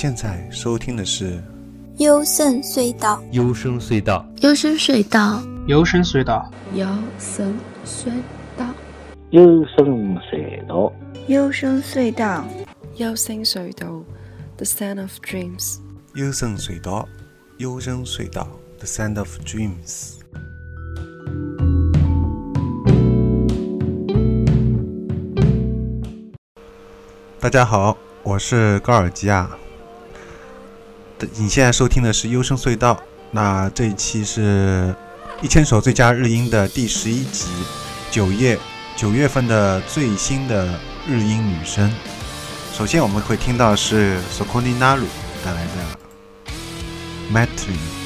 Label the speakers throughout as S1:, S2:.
S1: 现在收听的是
S2: 幽深隧道，
S3: 幽深隧道，
S4: 幽深隧道，
S5: 幽深隧道，
S6: 幽深隧道，
S7: 幽深隧道，
S8: 幽深隧道，
S9: 幽深隧道，The Sound of Dreams。
S1: 幽深隧道，幽深隧道，The Sound of Dreams。大家好，我是高尔基亚。你现在收听的是优声隧道，那这一期是一千首最佳日音的第十一集，九月九月份的最新的日音女声。首先我们会听到是 Sokoni Naru 带来的 Matri。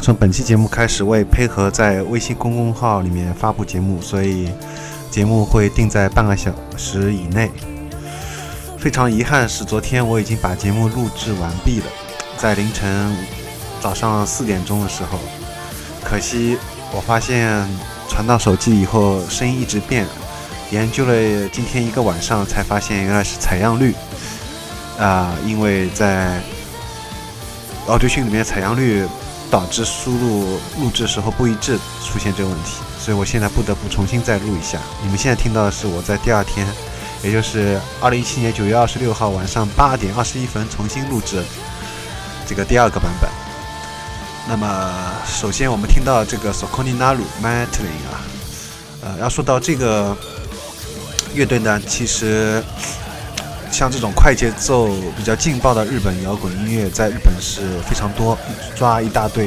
S10: 从本期节目开始，为配合在微信公众号里面发布节目，所以节目会定在半个小时以内。非常遗憾是，昨天我已经把节目录制完毕了，在凌晨早上四点钟的时候，可惜我发现传到手机以后声音一直变，研究了今天一个晚上才发现原来是采样率啊，因为在。奥迪讯里面采样率导致输入录制时候不一致，出现这个问题，所以我现在不得不重新再录一下。你们现在听到的是我在第二天，也就是二零一七年九月二十六号晚上八点二十一分重新录制这个第二个版本。那么，首先我们听到这个 Sokoni Naru Matlin 啊，呃，要说到这个乐队呢，其实。像这种快节奏、比较劲爆的日本摇滚音乐，在日本是非常多，一抓一大堆，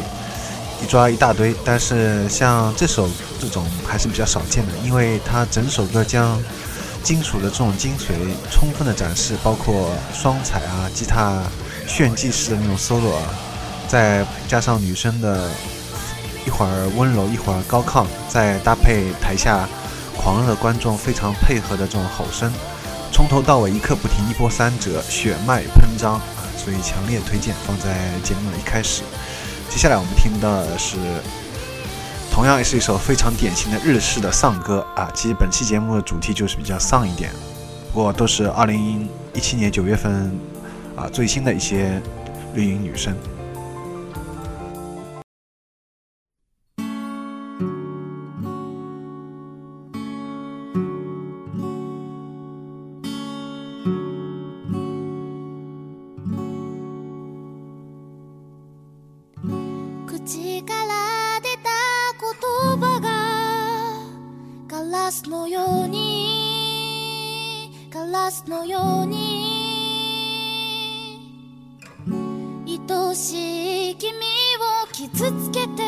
S10: 一抓一大堆。但是像这首这种还是比较少见的，因为它整首歌将金属的这种精髓充分的展示，包括双踩啊、吉他炫技式的那种 solo 啊，再加上女生的一会儿温柔一会儿高亢，再搭配台下狂热观众非常配合的这种吼声。从头到尾一刻不停，一波三折，血脉喷张啊！所以强烈推荐放在节目的一开始。接下来我们听的是，同样也是一首非常典型的日式的丧歌啊。其实本期节目的主题就是比较丧一点，不过都是二零一七年九月份啊最新的一些绿营女生。
S11: 口から出た言葉がガラスのようにガラスのように。愛しい君を傷つけて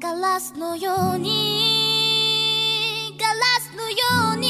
S11: ガラスのようにガラスのように。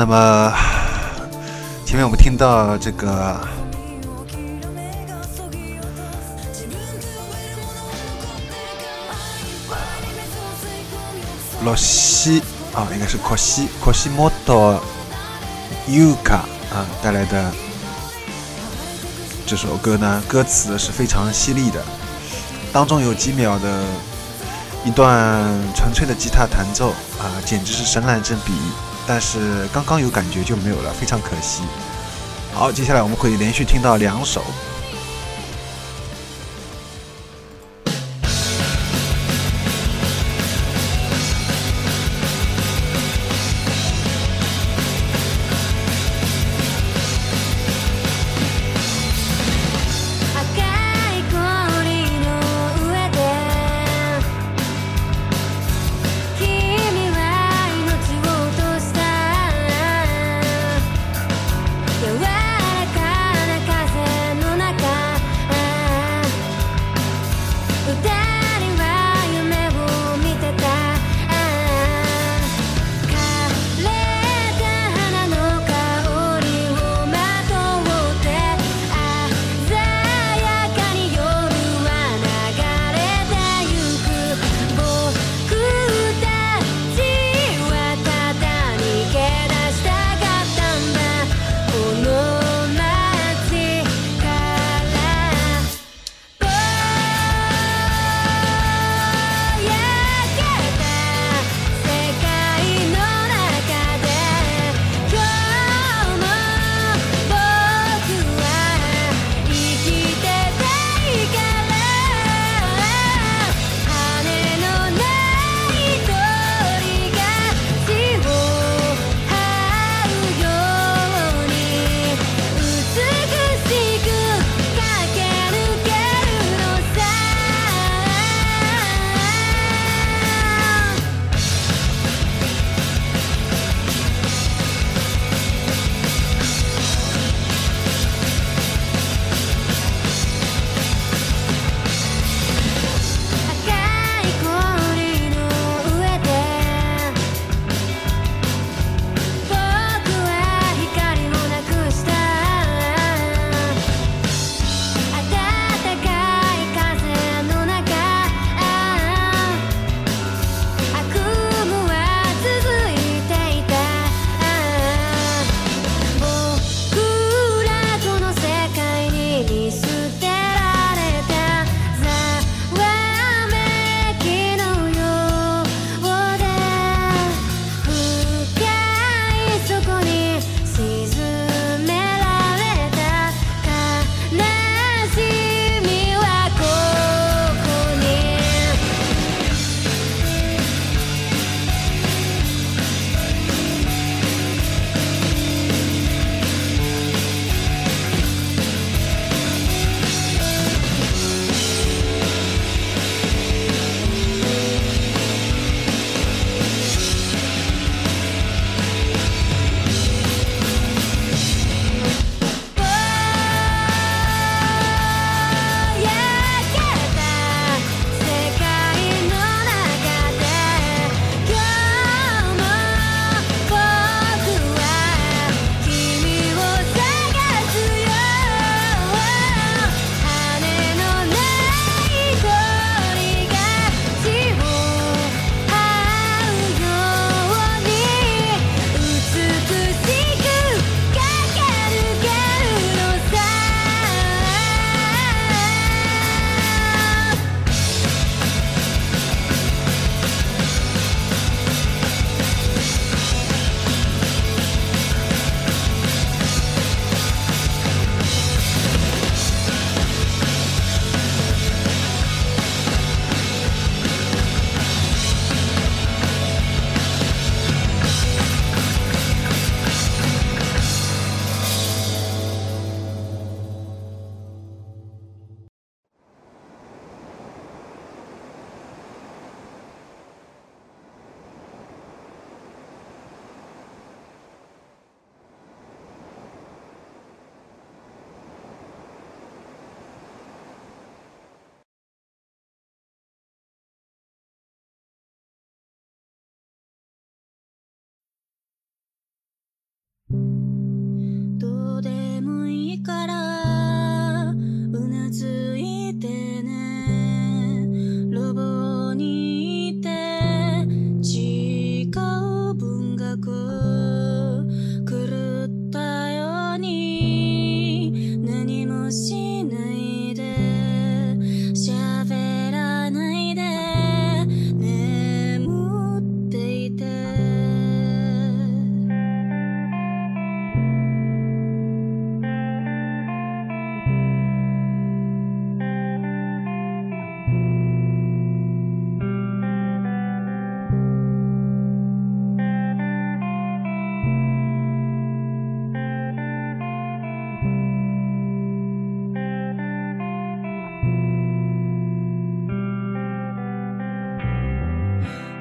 S12: 那么前面我们听到这个罗西啊，应该是 Koshi kosimoto Yuka 啊带来的这首歌呢，歌词是非常犀利的，当中有几秒的一段纯粹的吉他弹奏啊，简直是神来之笔。但是刚刚有感觉就没有了，非常可惜。好，接下来我们可以连续听到两首。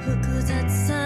S1: 複雑さ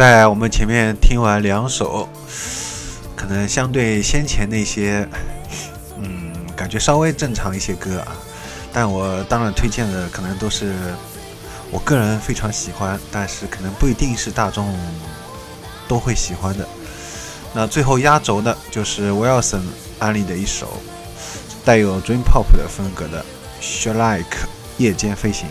S10: 在我们前面听完两首，可能相对先前那些，嗯，感觉稍微正常一些歌啊，但我当然推荐的可能都是我个人非常喜欢，但是可能不一定是大众都会喜欢的。那最后压轴的就是 Wilson 安利的一首带有 Dream Pop 的风格的《She Like 夜间飞行》。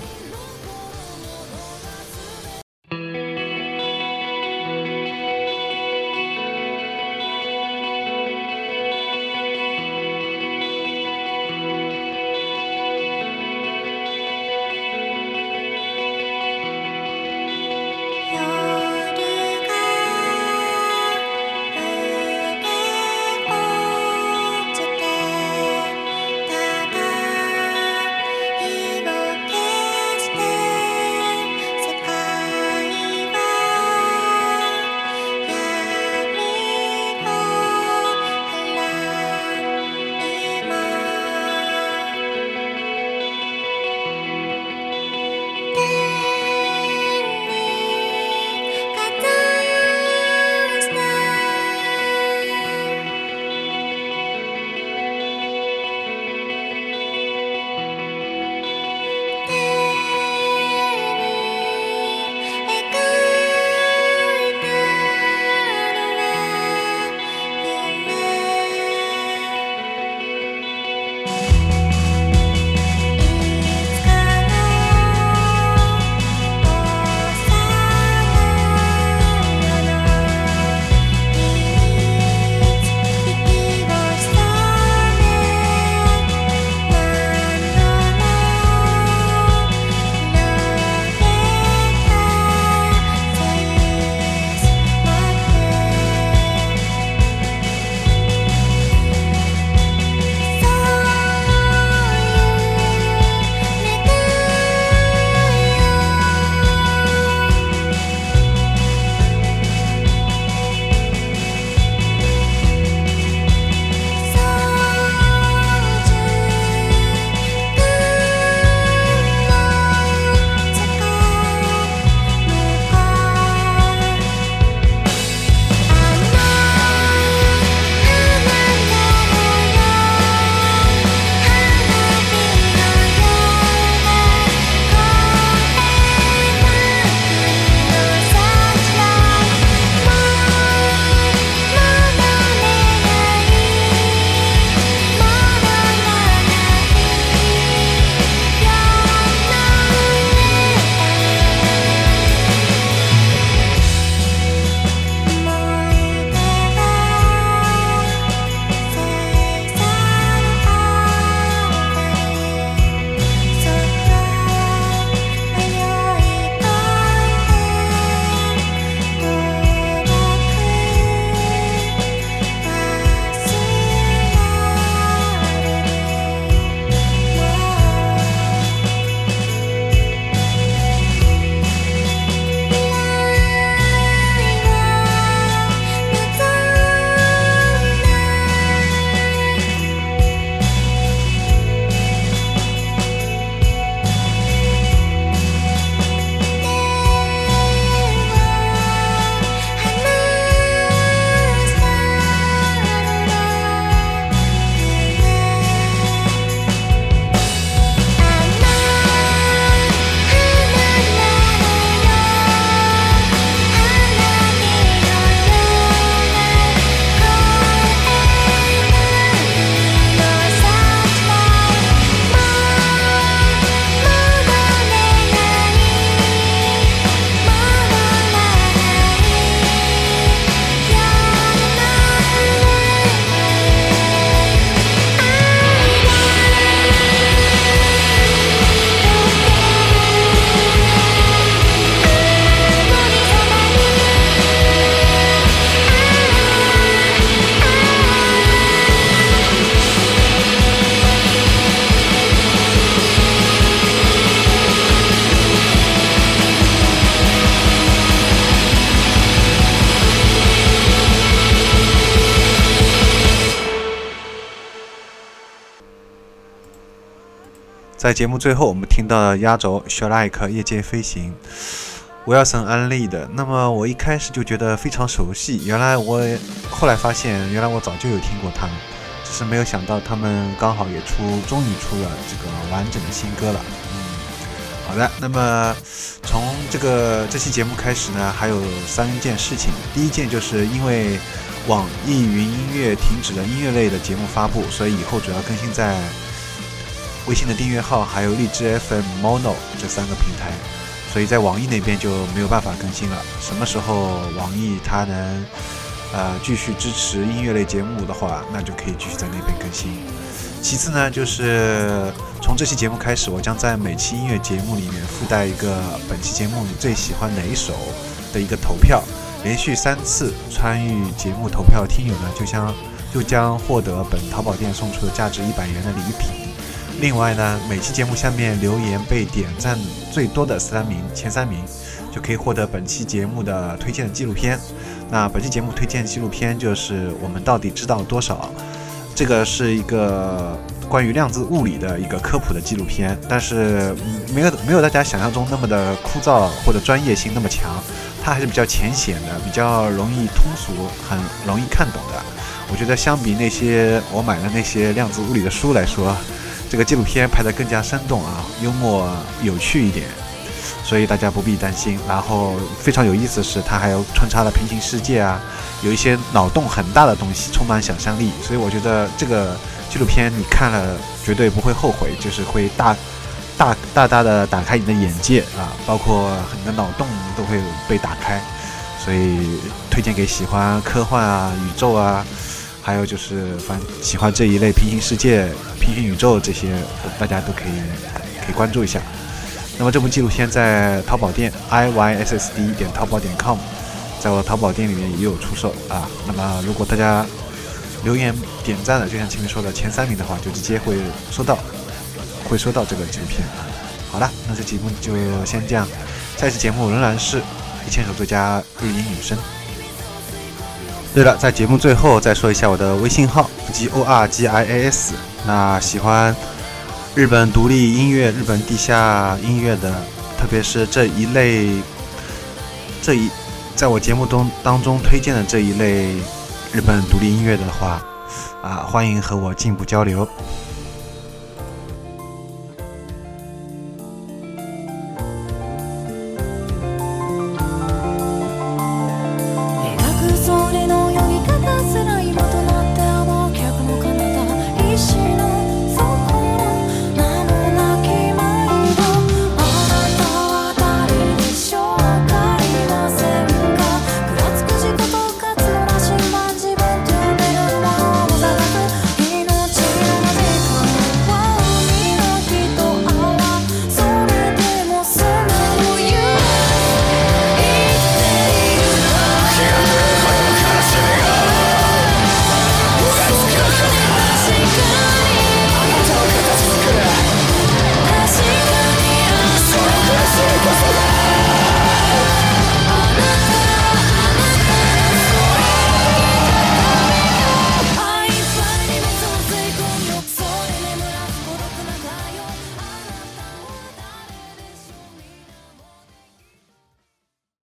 S10: 在节目最后，我们听到的压轴《Shall Like 夜间飞行》，威尔森安利的。那么我一开始就觉得非常熟悉，原来我后来发现，原来我早就有听过他们，只是没有想到他们刚好也出，终于出了这个完整的新歌了。嗯，好的。那么从这个这期节目开始呢，还有三件事情。第一件就是因为网易云音乐停止了音乐类的节目发布，所以以后主要更新在。微信的订阅号还有荔枝 FM、Mono 这三个平台，所以在网易那边就没有办法更新了。什么时候网易它能呃继续支持音乐类节目的话，那就可以继续在那边更新。其次呢，就是从这期节目开始，我将在每期音乐节目里面附带一个本期节目你最喜欢哪一首的一个投票，连续三次参与节目投票听友呢，就将就将获得本淘宝店送出的价值一百元的礼品。另外呢，每期节目下面留言被点赞最多的三名前三名，就可以获得本期节目的推荐的纪录片。那本期节目推荐纪录片就是我们到底知道多少？这个是一个关于量子物理的一个科普的纪录片，但是没有没有大家想象中那么的枯燥或者专业性那么强，它还是比较浅显的，比较容易通俗，很容易看懂的。我觉得相比那些我买的那些量子物理的书来说。这个纪录片拍得更加生动啊，幽默有趣一点，所以大家不必担心。然后非常有意思的是，它还有穿插了平行世界啊，有一些脑洞很大的东西，充满想象力。所以我觉得这个纪录片你看了绝对不会后悔，就是会大大大大的打开你的眼界啊，包括很多脑洞都会被打开。所以推荐给喜欢科幻啊、宇宙啊。还有就是，反喜欢这一类平行世界、平行宇宙这些，大家都可以可以关注一下。那么这部纪录片在淘宝店 i y s s d 点淘宝点 com，在我淘宝店里面也有出售啊。那么如果大家留言点赞的，就像前面说的前三名的话，就直接会收到，会收到这个纪录片。好了，那这节目就先这样。下一期节目仍然是一千首最佳日音女声。对了，在节目最后再说一下我的微信号 g o r g i a s。那喜欢日本独立音乐、日本地下音乐的，特别是这一类这一在我节目中当中推荐的这一类日本独立音乐的话，啊，欢迎和我进一步交流。